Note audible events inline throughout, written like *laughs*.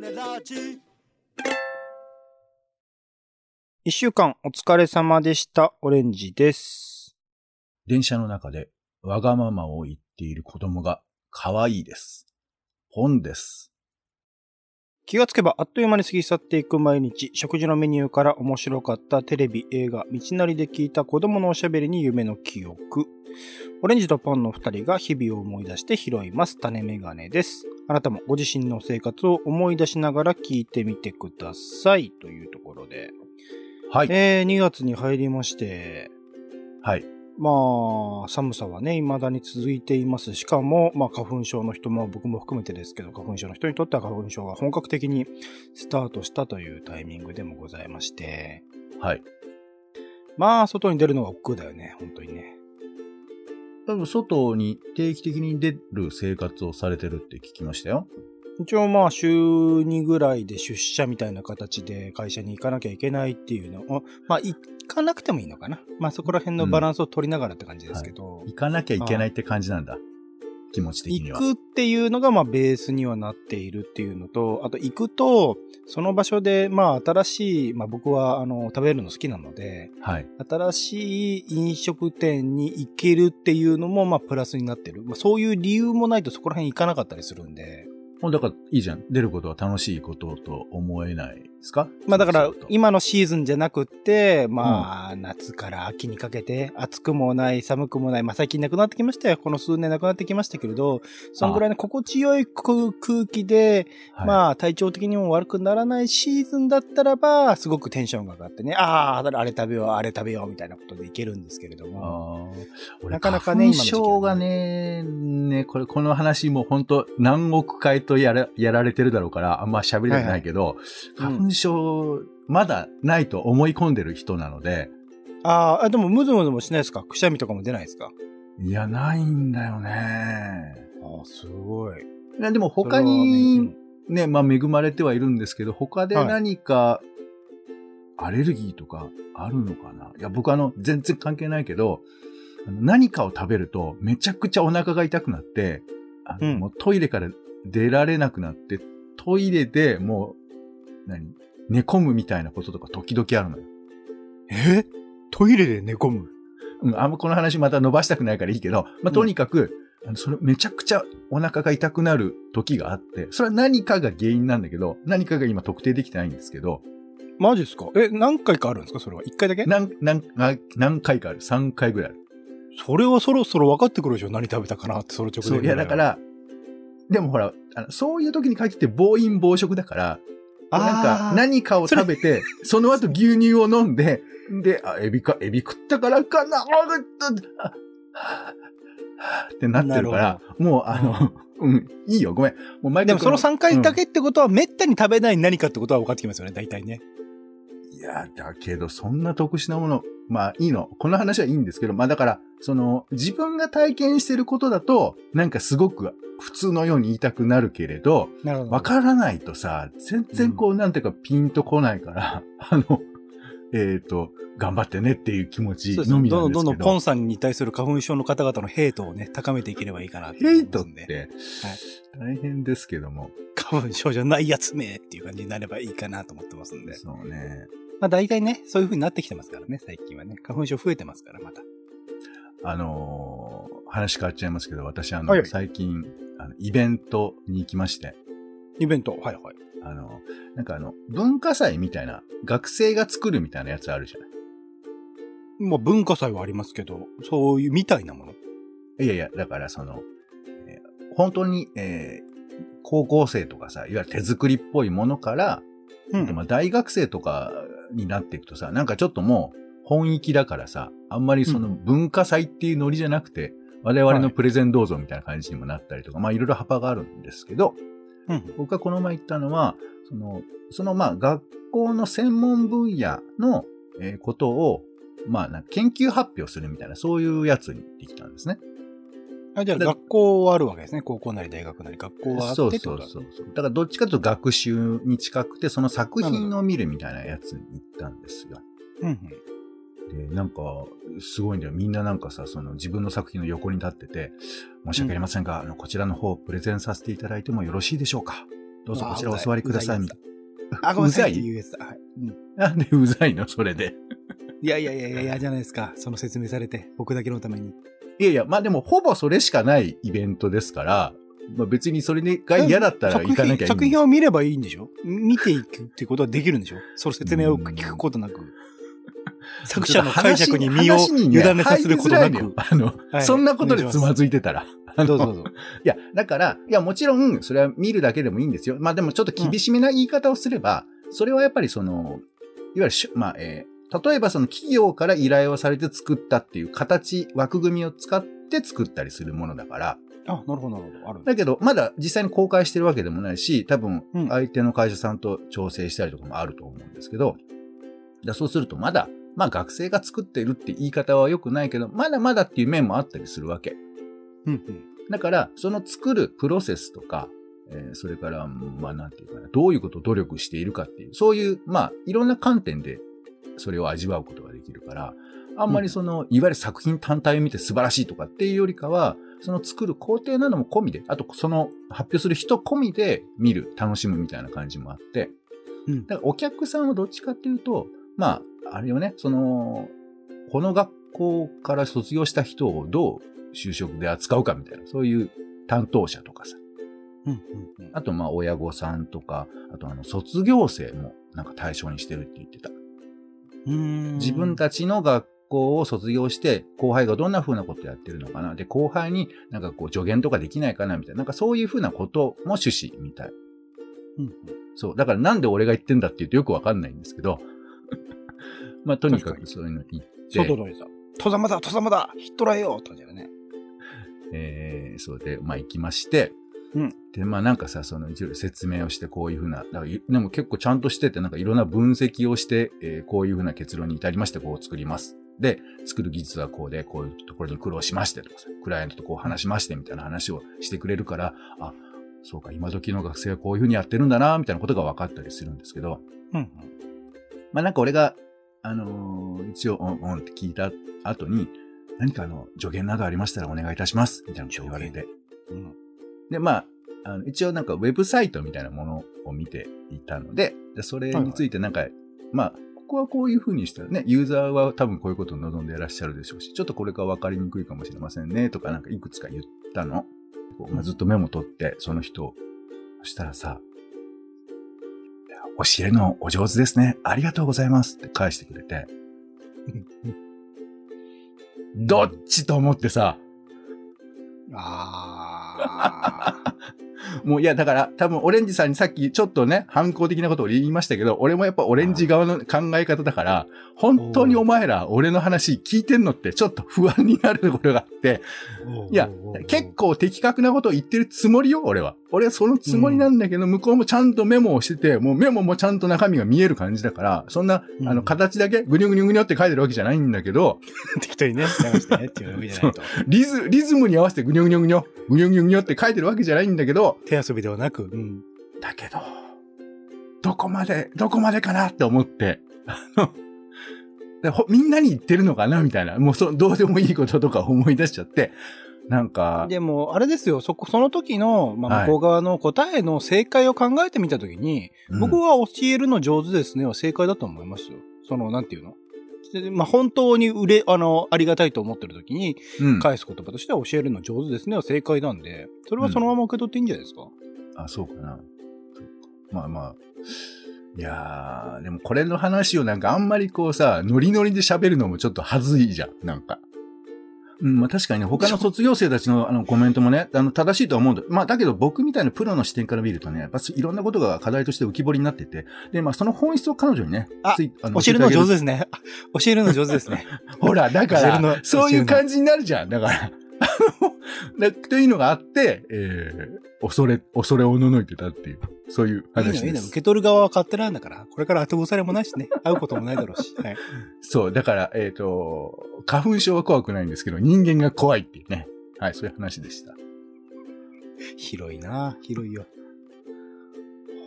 ネラジ一週間お疲れ様でした。オレンジです。電車の中でわがままを言っている子供が可愛いです。本です。気がつけばあっという間に過ぎ去っていく毎日、食事のメニューから面白かったテレビ、映画、道なりで聞いた子供のおしゃべりに夢の記憶。オレンジとパンの二人が日々を思い出して拾います。種メガネです。あなたもご自身の生活を思い出しながら聞いてみてください。というところで。はい。えー、2月に入りまして、はい。まあ、寒さはね、未だに続いています。しかも、まあ、花粉症の人も、僕も含めてですけど、花粉症の人にとっては花粉症が本格的にスタートしたというタイミングでもございまして、はい。まあ、外に出るのが億劫だよね、本当にね。多分外に定期的に出る生活をされてるって聞きましたよ。一応まあ、週2ぐらいで出社みたいな形で会社に行かなきゃいけないっていうのを、まあ、行かなくてもいいのかな。まあ、そこら辺のバランスを取りながらって感じですけど、行かなきゃいけないって感じなんだ。気持ち的には。行くっていうのが、まあ、ベースにはなっているっていうのと、あと、行くと、その場所で、まあ、新しい、まあ、僕は、あの、食べるの好きなので、はい。新しい飲食店に行けるっていうのも、まあ、プラスになってる。まあ、そういう理由もないとそこら辺行かなかったりするんで、だからいいじゃん。出ることは楽しいことと思えないですか？まあだから今のシーズンじゃなくって、まあ夏から秋にかけて暑くもない寒くもない、まあ最近なくなってきましたよ。この数年なくなってきましたけれど、そのぐらいの心地よい空空気で、はい。まあ体調的にも悪くならないシーズンだったらば、すごくテンションが上がってね、ああ、あれ食べよう、あれ食べようみたいなことでいけるんですけれども。なかなかね花粉症がね、ね、これ、この話も本当何億回とやら、やられてるだろうから、あんま喋りたくないけど、はい花粉症、まだないと思い込んでる人なので、あーあ、でもムズムズもしないですか？くしゃみとかも出ないですか？いや、ないんだよね。ああ、すごい。いやでも他に、ね、まあ恵まれてはいるんですけど、他ではい。何か、アレルギーとかあるのかな？いや、僕あの、全然関係ないけど、何かを食べるとめちゃくちゃお腹が痛くなって、あのうん。もうトイレから出られなくなって、トイレでもう、何？寝込むみたいなこととか時々あるのよ。え？トイレで寝込む？うん、あんまこの話また伸ばしたくないからいいけど、まあ、とにかく、あのそれめちゃくちゃお腹が痛くなる時があって、それは何かが原因なんだけど、何かが今特定できてないんですけど、マジですか？え、何回かあるんですか？それは。一回だけ？何、何、何何回かある。3回ぐらいある。それはそろそろ分かってくるでしょ。何食べたかなって、その直前そう、いやだか、ら、でもほら、あのそういう時に限って暴飲暴食だから、なんか何かを食べて、その後牛乳を飲んで、で、あ、エビか、エビ食ったからかな、あってなってるから、もうあの、うん、いいよ、ごめん。もう毎でもその3回だけうんってことは、めったに食べない何かってことは分かってきますよね、大体ね。いや、だけど、そんな特殊なもの、まあいいの。この話はいいんですけど、まあだから、その、自分が体験してることだと、なんかすごく普通のように言いたくなるけれど。わからないとさ、全然こう、なんていうかピンとこないから、*laughs* あの、えっ、と、頑張ってねっていう気持ち。のみどんどんどんどんポなんですけど。ンさんに対する花粉症の方々のヘイトをね、高めていければいいかなと思ヘイ。トって、大変ですけども。花粉症じゃないやつめっていう感じになればいいかなと思ってますんで。そうね。まあ大体ね、そういう風になってきてますからね、最近はね。花粉症増えてますから、また。あのー話変わっちゃいますけど、私あの、はいはい最近、イベントに行きまして、イベント、はいはい。あの、なんかあの、文化祭みたいな、学生が作るみたいなやつあるじゃない。まあ文化祭はありますけど、そういうみたいなもの。いやいや、だからその、えー本当に、えー高校生とかさ、いわゆる手作りっぽいものから、うんまあ大学生とかになっていくとさ、なんかちょっともう本域だからさ、あんまりその文化祭っていうノリじゃなくて、我々のプレゼンどうぞみたいな感じにもなったりとか、まあいろいろ幅があるんですけど、うん。僕がこの前行ったのは、その、そのまあ学校の専門分野の、えーことを、まあ研究発表するみたいな、そういうやつに行ってきたんですね。あじゃあだ学校はあるわけですね。高校なり大学なり学校はあってそうそうそう。だからどっちかというと学習に近くて、その作品を見るみたいなやつに行ったんですよ。うんうん。で、なんか、すごいんだよ。みんななんかさ、その自分の作品の横に立ってて、申し訳ありませんが、あの、こちらの方、プレゼンさせていただいてもよろしいでしょうか？どうぞこちらお座りください、あ、ごめんなさいうざい？はい。うん。な。なんでうざいの？それで。いやいやいやいや、嫌じゃないですか。その説明されて、僕だけのために。いやいや、まあでもほぼそれしかないイベントですから、まあ別にそれが嫌だったら行かなきゃいい作品を見ればいいんでしょ？見ていくってことはできるんでしょ？その説明を聞くことなく。作者の解釈に身を委ねさせることなく。あの、はいそんなことでつまずいてたら。どうぞどうぞ。いや、だから、いや、もちろん、それは見るだけでもいいんですよ。まあでもちょっと厳しめな言い方をすれば、それはやっぱりその、いわゆるしゅ、まあ、えー例えばその企業から依頼をされて作ったっていう形、枠組みを使って作ったりするものだから、あ、なるほどなるほど。ある。だけど、まだ実際に公開してるわけでもないし、多分うん、相手の会社さんと調整したりとかもあると思うんですけど、だそうするとまだ、まあ学生が作ってるって言い方は良くないけど、まだまだっていう面もあったりするわけ。うんうん。だから、その作るプロセスとか、えーそれから、まあなんていうかな、どういうことを努力しているかっていう、そういう、まあ、いろんな観点でそれを味わうことができるから、あんまりその、いわゆる作品単体を見て素晴らしいとかっていうよりかは、その作る工程なども込みで、あとその発表する人込みで見る、楽しむみたいな感じもあって、うんだからお客さんはどっちかっていうと、まあ、あれよね、その、この学校から卒業した人をどう就職で扱うかみたいな、そういう担当者とかさ、うんうんうん。あとまあ親御さんとか、あとあの卒業生もなんか対象にしてるって言ってた。うーん自分たちの学校を卒業して、後輩がどんな風なことやってるのかな。で、後輩になんかこう助言とかできないかなみたいな。なんかそういう風なことも趣旨みたい。うんうんそう。だからなんで俺が言ってんだって言うとよくわかんないんですけど。まあとにかくそういうの言って。外のさ、戸様だ、戸様だ、ヒットラーよって感じだよね。えー、そうで、まあ行きまして、うんで、まあなんかさ、その説明をしてこういうふうな、だからいでも結構ちゃんとしてて、なんかいろんな分析をして、えーこういうふうな結論に至りまして、こう作ります。で、作る技術はこうで、こういうところに苦労しましてとかさ、クライアントとこう話しましてみたいな話をしてくれるから、あ、そうか、今時の学生はこういうふうにやってるんだな、みたいなことが分かったりするんですけど、うんうん。まあなんか俺が、あのー一応、うん、うんって聞いた後に、何かあの、助言などありましたらお願いいたします、みたいなこと言われて。うん。で、まあ、あの一応なんかウェブサイトみたいなものを見ていたので、でそれについてなんか、まあ、ここはこういう風にしたらね、ユーザーは多分こういうことを望んでいらっしゃるでしょうし、ちょっとこれが分かりにくいかもしれませんね、とかなんかいくつか言ったの。こうまあ、ずっとメモ取って、その人を。そしたらさ、教えるのお上手ですね。ありがとうございます。って返してくれて、どっちと思ってさ、あもういや、だから多分オレンジさんにさっきちょっとね、反抗的なことを言いましたけど、俺もやっぱオレンジ側の考え方だから、本当にお前ら俺の話聞いてんのってちょっと不安になるところがあって、ーいや、結構的確なことを言ってるつもりよ、俺は。俺はそのつもりなんだけど、向こうもちゃんとメモをしてて、もうメモもちゃんと中身が見える感じだから、そんな、うんあの、形だけぐにゅぐにゅぐにゅって書いてるわけじゃないんだけど、適当にね、流してねっていうわけじゃないと。リズ、リズムに合わせてぐにゅぐにゅぐにゅ、ぐにゅぐにゅぐにゅって書いてるわけじゃないんだけど、手遊びではなく、うん。だけど、どこまで、どこまでかなって思って、*laughs* あの、みんなに言ってるのかな？みたいな、もうそどうでもいいこととか思い出しちゃって、なんか、でも、あれですよ、そこ、その時の、まあ、はい。向こう側の答えの正解を考えてみた時に、うん。僕は教えるの上手ですねは正解だと思いますよ。その、なんていうの？でまあ、本当に売れ、あの、ありがたいと思ってる時に、うん、返す言葉としては教えるの上手ですねは正解なんで、それはそのまま受け取っていいんじゃないですか、あ、そうかな。そうかまあまあ。いやー、でもこれの話をなんかあんまりこうさ、ノリノリで喋るのもちょっと恥ずいじゃん、なんか。うん、まあ確かにね、他の卒業生たちのあのコメントもね、あの正しいとは思うんだ。まあだけど僕みたいなプロの視点から見るとね、やっぱいろんなことが課題として浮き彫りになってて、で、まあその本質を彼女にね、あついあ教えるの上手でですね。あ *laughs* 教えるの上手ですね。ほら、だからそういう感じになるじゃん。だから。あの、だというのがあって、えー、恐れ、恐れおののいてたっていう、そういういいのいいの。話です。受け取る側は勝手なんだから、これから後腐れもないしね、会うこともないだろうし。はい。*laughs* そう、だから、えっ、と、花粉症は怖くないんですけど、人間が怖いっていうね。はい、そういう話でした。広いな広いよ。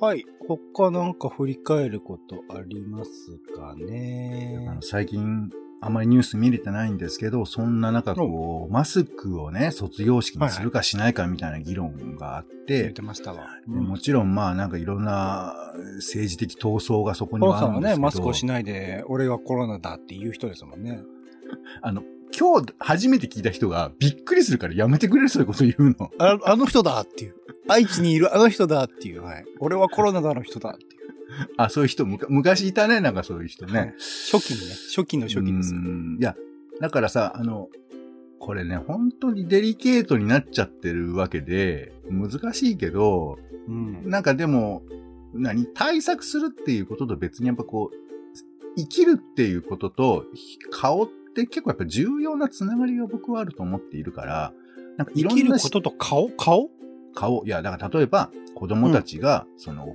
はい。他なんか振り返ることありますかあねの最近、あまりニュース見れてないんですけど、そんな中こう、マスクをね、卒業式にするかしないかみたいな議論があって、てましたわ。でもちろんまあなんかいろんな政治的闘争がそこにはあるんですけど、さんはね、マスクをしないで、俺はコロナだって言う人ですもんね。*laughs* あの、今日初めて聞いた人がびっくりするからやめてくれるそういうこと言うの。ああの人だっていう。愛知にいるあの人だっていう。はい。俺はコロナだの人だって。*laughs* あ、そういう人、むか昔いたね、なんかそういう人ね。*laughs* 初期にね、初期の初期ですう。んいや、だからさ、あの、これね、本当にデリケートになっちゃってるわけで、難しいけど、うん。なんかでも、何対策するっていうことと別にやっぱこう、生きるっていうことと、顔って結構やっぱ重要なつながりが僕はあると思っているから、なんかい生ろんなきることと顔？顔？顔、いや、だから例えば子供たちが、その、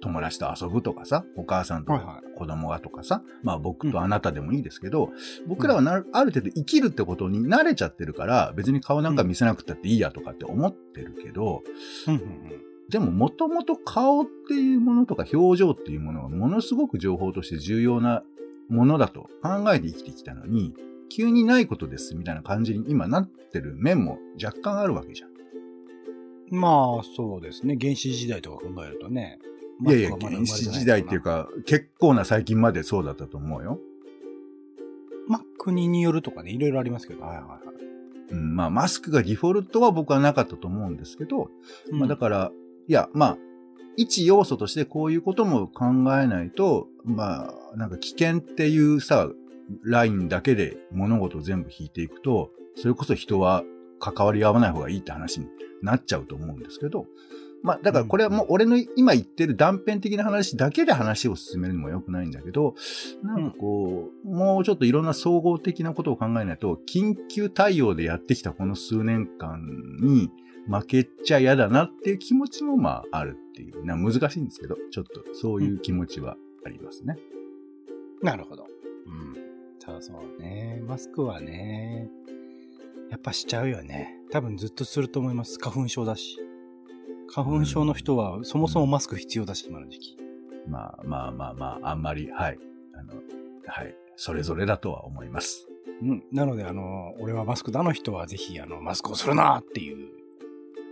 友達と遊ぶとかさ、お母さんとはいは子供がとかさ、まあ僕とあなたでもいいですけど、僕らはなある程度生きるってことに慣れちゃってるから、別に顔なんか見せなくたっていいやとかって思ってるけど、うんうんでももともと顔っていうものとか表情っていうものはものすごく情報として重要なものだと考えて生きてきたのに、急にないことですみたいな感じに今なってる面も若干あるわけじゃん。うん。まあ、そうですね。原始時代とか考えるとね。いやいや、原始時代っていうか、結構な最近までそうだったと思うよ。まあ、国によるとかね、いろいろありますけど。はいはいはい。うん、まあ、マスクがデフォルトは僕はなかったと思うんですけど、まあ、だから、いや、まあ、一要素としてこういうことも考えないと、まあ、なんか危険っていうさ、ラインだけで物事を全部引いていくと、それこそ人は関わり合わない方がいいって話になっちゃうと思うんですけど、まあ、だからこれはもう俺の今言ってる断片的な話だけで話を進めるのも良くないんだけど、なんかこう、もうちょっといろんな総合的なことを考えないと、緊急対応でやってきたこの数年間に負けちゃ嫌だなっていう気持ちもまああるっていう、な難しいんですけど、ちょっとそういう気持ちはありますね。なるほど。うん。そうそうね。マスクはね、やっぱしちゃうよね。多分ずっとすると思います。花粉症だし。花粉症の人はそもそもマスク必要だし、今の時期。まあまあまあまあ、あんまり、はい。あの、はい。それぞれだとは思います。うん。なので、あの、俺はマスクだの人はぜひ、あの、マスクをするなっていう。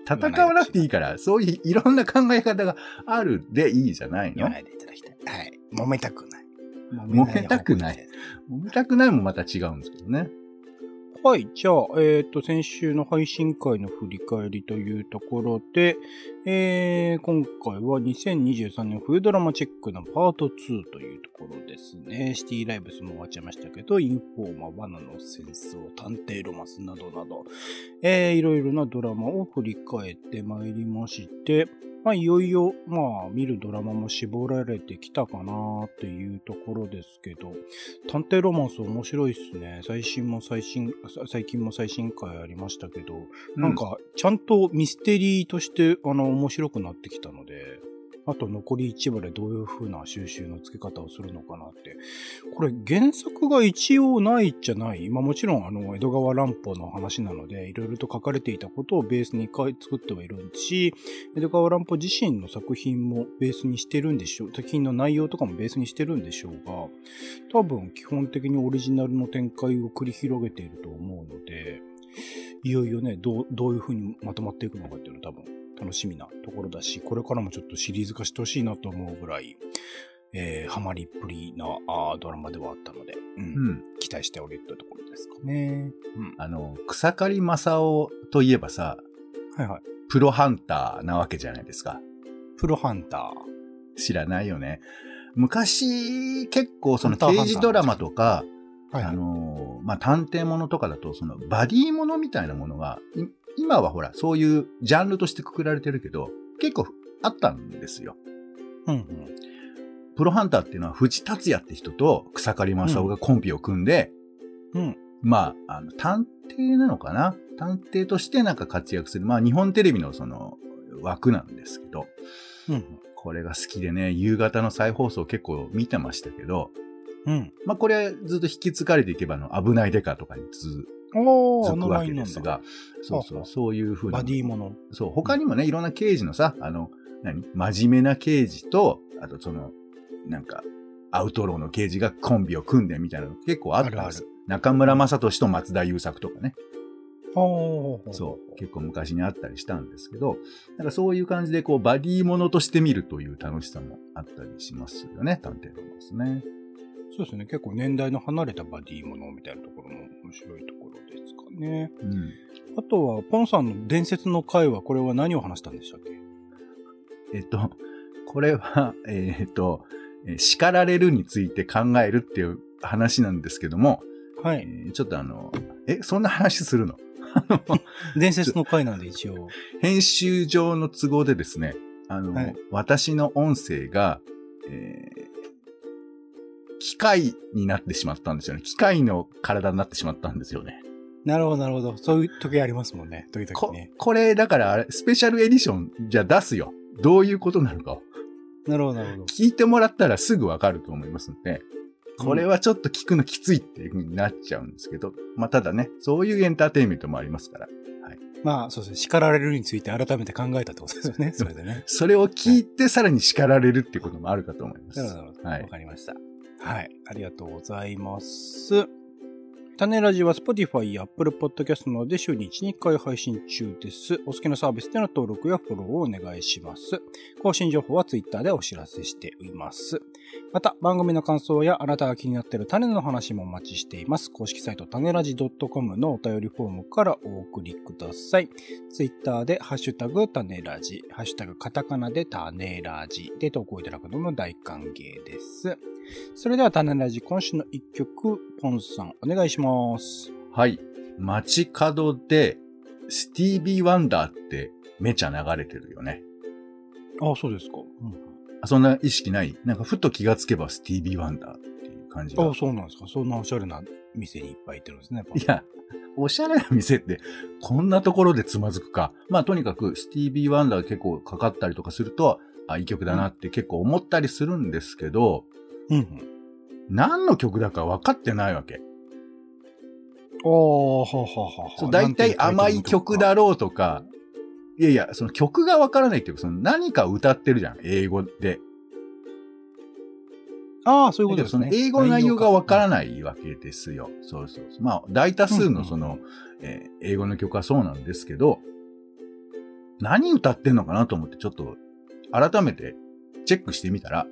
戦わなくていいから、そういういろんな考え方があるでいいじゃないの？言わないでいただきたい。はい。揉めたくない。揉めたくない揉めたくないもまた違うんですけどね。はい。じゃあ、えっ、と、先週の配信会の振り返りというところで、えー、今回は2023年冬ドラマチェックのパート2というところですね。シティライブスも終わっちゃいましたけど、インフォーマー、罠の戦争、探偵ロマンスなどなど、えー、いろいろなドラマを振り返ってまいりまして、まあ、いよいよ、まあ、見るドラマも絞られてきたかなっていうところですけど、探偵ロマンス面白いっすね。最新も最新、さ最近も最新回ありましたけど、なんか、ちゃんとミステリーとして、あの、面白くなってきたので、あと残り1話でどういう風な収集の付け方をするのかなって。これ原作が一応ないじゃない。まあもちろんあの、江戸川乱歩の話なので、いろいろと書かれていたことをベースに作ってはいるし、江戸川乱歩自身の作品もベースにしてるんでしょう。作品の内容とかもベースにしてるんでしょうが、多分基本的にオリジナルの展開を繰り広げていると思うので、いよいよね、どう、どういう風にまとまっていくのかっていうのは多分楽しみなところだし、これからもちょっとシリーズ化してほしいなと思うぐらい、えー、ハマりっぷりなあードラマではあったので、うん、うん。期待しておりというところですかね。うん。あの、草刈正雄といえばさ、はいはい。プロハンターなわけじゃないですか。プロハンター。知らないよね。昔、結構その刑事ドラマとか、あはいはい。のーまあ、探偵ものとかだと、そのバディものみたいなものが、い今はほら、そういうジャンルとしてくくられてるけど、結構あったんですよ。うんうん。プロハンターっていうのは藤達也って人と草刈正雄がコンビを組んで、うん。まあ、あの、探偵なのかな？探偵としてなんか活躍する。まあ、日本テレビのその枠なんですけど、うん。これが好きでね、夕方の再放送結構見てましたけど、うん。まあ、これずっと引き継がれていけば、あの、危ないデカとかに続おー、あくわ。けですが、そうそう、はあそういうふうな。バディもの。そう、他にもね、いろんな刑事のさ、あの、何？真面目な刑事と、あとその、なんか、アウトローの刑事がコンビを組んでみたいなの結構あったんです。あるある中村雅俊と松田優作とかね。ほそう。結構昔にあったりしたんですけど、なんかそういう感じでこうバディものとして見るという楽しさもあったりしますよね、探偵ロマンスね。そうですね。結構年代の離れたバディものみたいなところも面白いところですかね。うん。あとは、ポンさんの伝説の回は、これは何を話したんでしたっけ？えっと、これは、えっと、えー叱られるについて考えるっていう話なんですけども、えはい。ーちょっとあの、え、そんな話するの？*laughs* 伝説の回なんで一応。編集上の都合でですね、あの、はい私の音声が、えー機械になってしまったんですよね。機械の体になってしまったんですよね。なるほど、なるほど。そういう時ありますもんね。時々こね。これ、だからあれ、スペシャルエディションじゃ出すよ。どういうことなのかを。なるほど、なるほど。聞いてもらったらすぐわかると思いますので、これはちょっと聞くのきついっていう風になっちゃうんですけど、まあただね、そういうエンターテインメントもありますから、まあ、そうですね。叱られるについて改めて考えたってことですよね。それでね。*laughs* それを聞いてさらに叱られるっていうこともあるかと思います。なるほど、なるほど。はいわかりました。はい。ありがとうございます。種ラジは Spotify や Apple Podcast などで週に1、2回配信中です。お好きなサービスでの登録やフォローをお願いします。更新情報は Twitter でお知らせしています。また、番組の感想やあなたが気になっている種の話もお待ちしています。公式サイト種ラジ .com のお便りフォームからお送りください。Twitter でハッシュタグ種ラジ、ハッシュタグカタカナで種ラジで投稿いただくのも大歓迎です。それでは種ラジ今週の一曲、ポンさんお願いします。はい。街角で、スティービー・ワンダーってめちゃ流れてるよね。ああ、そうですか。あそんな意識ない？なんかふと気がつけばスティービー・ワンダーっていう感じがああ、。そうなんですか。そんなおしゃれな店にいっぱい行ってるんですね。いや、おしゃれな店って、こんなところでつまずくか。まあ、とにかく、スティービー・ワンダー結構かかったりとかすると、あ、いい曲だなって結構思ったりするんですけど、うんうん。何の曲だか分かってないわけ。ああ、はあはあはあ。そう大体甘い曲だろうとか、いやいや、その曲が分からないっていうか、その何か歌ってるじゃん、英語で。ああ、そういうことですね。の英語の内容が分からない。ないわけですよ。そうそうそう。まあ、大多数のその、うんうんえー英語の曲はそうなんですけど、何歌ってんのかなと思ってちょっと改めてチェックしてみたら、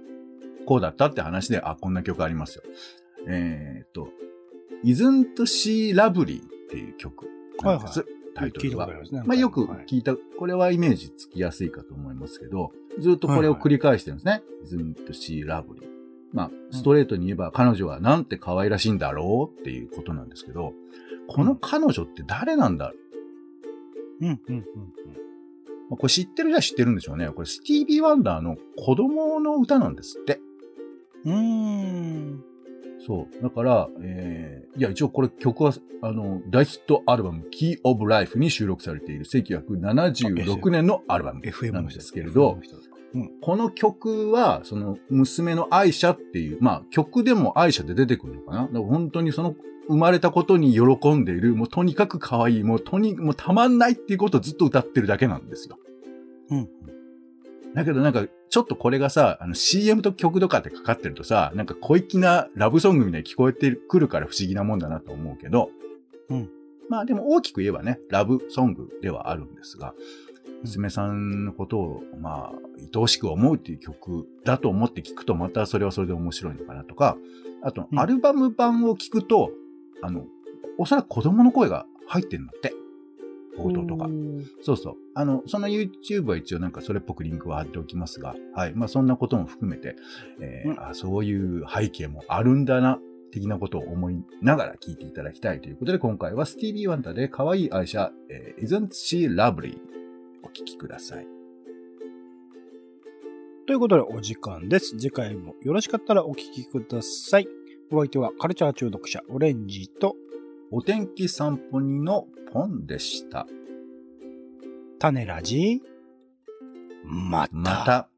こうだったって話で、あ、こんな曲ありますよ。えーっと、Isn't She Lovely っていう曲なんです。はいタイトルは。まあよくはい聞いた、これはイメージつきやすいかと思いますけど、ずっとこれを繰り返してるんですね。Isn't She Lovely? まあ、ストレートに言えば彼女はなんて可愛らしいんだろうっていうことなんですけど、この彼女って誰なんだう？ん、うん、うん。まあこれ知ってるじゃ知ってるんでしょうね。これスティービー・ワンダーの子供の歌なんですって。うーん。そう。だから、えー、いや、一応これ曲は、あの、大ヒットアルバム Key of Life に収録されている1976年のアルバムなんですけれどうん。この曲は、その、娘の愛車っていう、まあ、曲でも愛車で出てくるのかな？だから本当にその、生まれたことに喜んでいる、もうとにかく可愛い、もうとに、もうたまんないっていうことをずっと歌ってるだけなんですよ。うん。だけどなんか、ちょっとこれがさ、あの CM と曲とかってかかってるとさ、なんか小粋なラブソングみたいに聞こえてくるから不思議なもんだなと思うけど、うん。まあでも大きく言えばね、ラブソングではあるんですが、娘さんのことを、まあ、愛おしく思うっていう曲だと思って聞くと、またそれはそれで面白いのかなとか、あとう、んアルバム版を聞くと、あの、おそらく子供の声が入ってるんだって。冒頭とか。そうそう。あの、その YouTube は一応なんかそれっぽくリンクは貼っておきますが、はい。まあそんなことも含めて、えーうんあそういう背景もあるんだな、的なことを思いながら聞いていただきたいということで、今回はスティービー・ワンダーで可愛い愛車、えー Isn't She Lovely? お聞きください。ということでお時間です。次回もよろしかったらお聞きください。お相手はカルチャー中毒者オレンジとお天気散歩人のポンでした。種ラジ？また。また。